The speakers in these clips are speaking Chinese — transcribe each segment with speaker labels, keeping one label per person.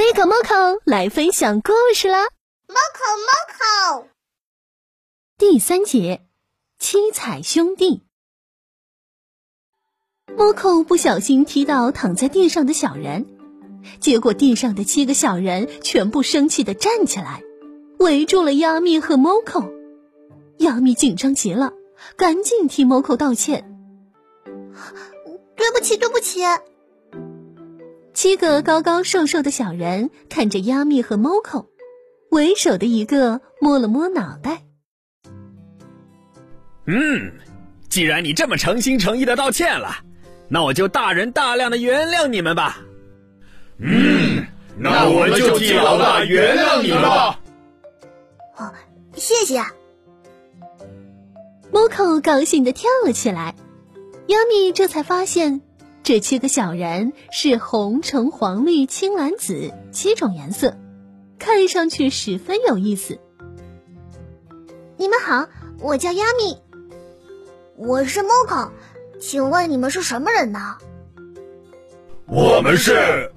Speaker 1: 飞口猫口来分享故事啦
Speaker 2: ！！Moco Moco，，
Speaker 1: 第三节，七彩兄弟。Moco 不小心踢到躺在地上的小人，结果地上的七个小人全部生气的站起来，围住了亚米和 Moco。亚米紧张极了，赶紧替 Moco 道歉：“
Speaker 2: 对不起，对不起。”
Speaker 1: 七个高高瘦瘦的小人看着亚米和猫口，为首的一个摸了摸脑袋。
Speaker 3: 嗯，既然你这么诚心诚意的道歉了，那我就大人大量的原谅你们吧。
Speaker 4: 嗯，那我们就替老大原谅你吧。
Speaker 2: 哦，谢谢。
Speaker 1: 猫口高兴的跳了起来，亚米这才发现。这七个小人是红、橙、黄、绿、青、蓝、紫七种颜色，看上去十分有意思。
Speaker 2: 你们好，我叫亚米，我是 Moco，请问你们是什么人呢？
Speaker 4: 我们是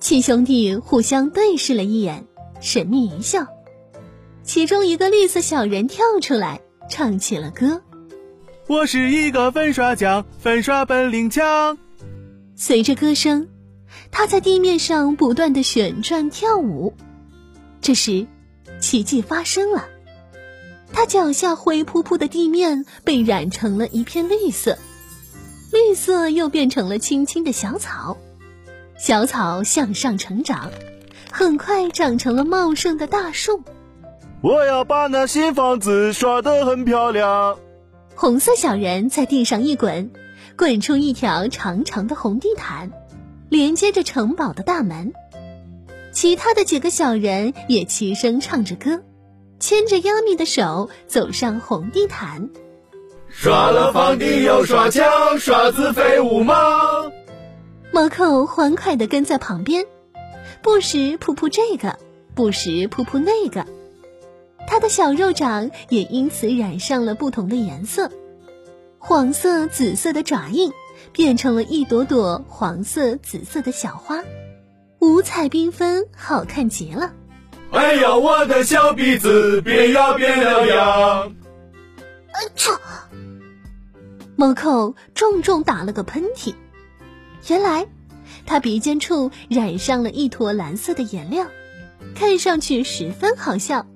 Speaker 1: 七兄弟，互相对视了一眼，神秘一笑。其中一个绿色小人跳出来，唱起了歌。
Speaker 5: 我是一个粉刷匠，粉刷本领强。
Speaker 1: 随着歌声，他在地面上不断的旋转跳舞。这时，奇迹发生了，他脚下灰扑扑的地面被染成了一片绿色，绿色又变成了青青的小草，小草向上成长，很快长成了茂盛的大树。
Speaker 5: 我要把那新房子刷得很漂亮。
Speaker 1: 红色小人在地上一滚，滚出一条长长的红地毯，连接着城堡的大门。其他的几个小人也齐声唱着歌，牵着亚米的手走上红地毯。
Speaker 4: 耍了房顶又耍枪，耍子飞舞吗？
Speaker 1: 猫口欢快地跟在旁边，不时扑扑这个，不时扑扑那个。他的小肉掌也因此染上了不同的颜色，黄色、紫色的爪印变成了一朵朵黄色、紫色的小花，五彩缤纷，好看极了。
Speaker 4: 哎呀，我的小鼻子变呀变了样！
Speaker 2: 哎操！
Speaker 1: 猫口重重打了个喷嚏，原来他鼻尖处染上了一坨蓝色的颜料，看上去十分好笑。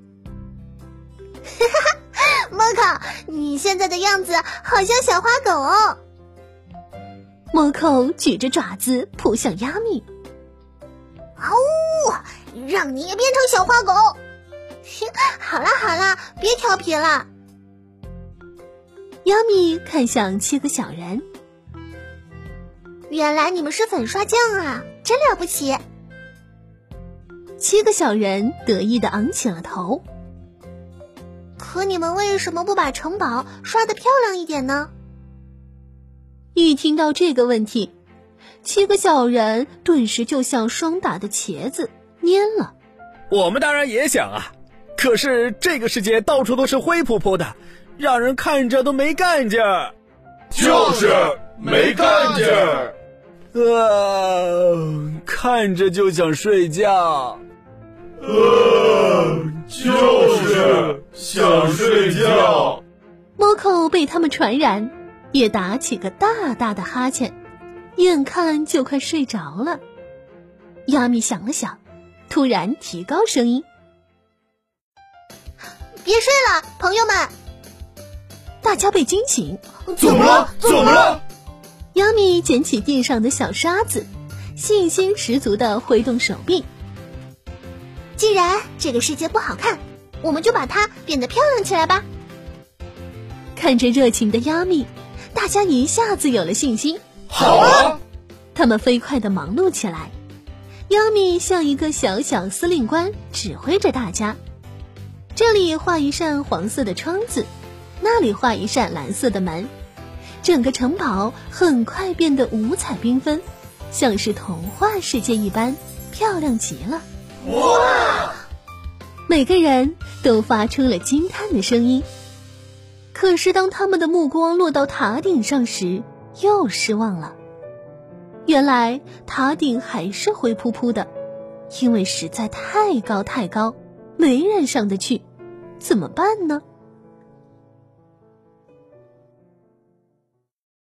Speaker 2: 哈哈，莫口，你现在的样子好像小花狗哦。
Speaker 1: 莫口举着爪子扑向亚米，
Speaker 2: 啊呜！让你也变成小花狗。好啦好啦，别调皮了。
Speaker 1: 亚米看向七个小人，
Speaker 2: 原来你们是粉刷匠啊，真了不起。
Speaker 1: 七个小人得意的昂起了头。
Speaker 2: 可你们为什么不把城堡刷的漂亮一点呢？
Speaker 1: 一听到这个问题，七个小人顿时就像霜打的茄子，蔫了。
Speaker 3: 我们当然也想啊，可是这个世界到处都是灰扑扑的，让人看着都没干劲儿。
Speaker 4: 就是没干劲儿。
Speaker 3: 呃，看着就想睡觉。
Speaker 4: 呃，就是想睡觉。
Speaker 1: 猫口被他们传染，也打起个大大的哈欠，眼看就快睡着了。亚米想了想，突然提高声音：“
Speaker 2: 别睡了，朋友们！”
Speaker 1: 大家被惊醒，
Speaker 4: 怎么了？怎么了？
Speaker 1: 亚米捡起地上的小沙子，信心十足的挥动手臂。
Speaker 2: 既然这个世界不好看，我们就把它变得漂亮起来吧。
Speaker 1: 看着热情的亚米，大家一下子有了信心。
Speaker 4: 好啊！
Speaker 1: 他们飞快的忙碌起来。亚米像一个小小司令官，指挥着大家。这里画一扇黄色的窗子，那里画一扇蓝色的门。整个城堡很快变得五彩缤纷，像是童话世界一般，漂亮极了。
Speaker 4: 哇！
Speaker 1: 每个人都发出了惊叹的声音。可是，当他们的目光落到塔顶上时，又失望了。原来塔顶还是灰扑扑的，因为实在太高太高，没人上得去，怎么办呢？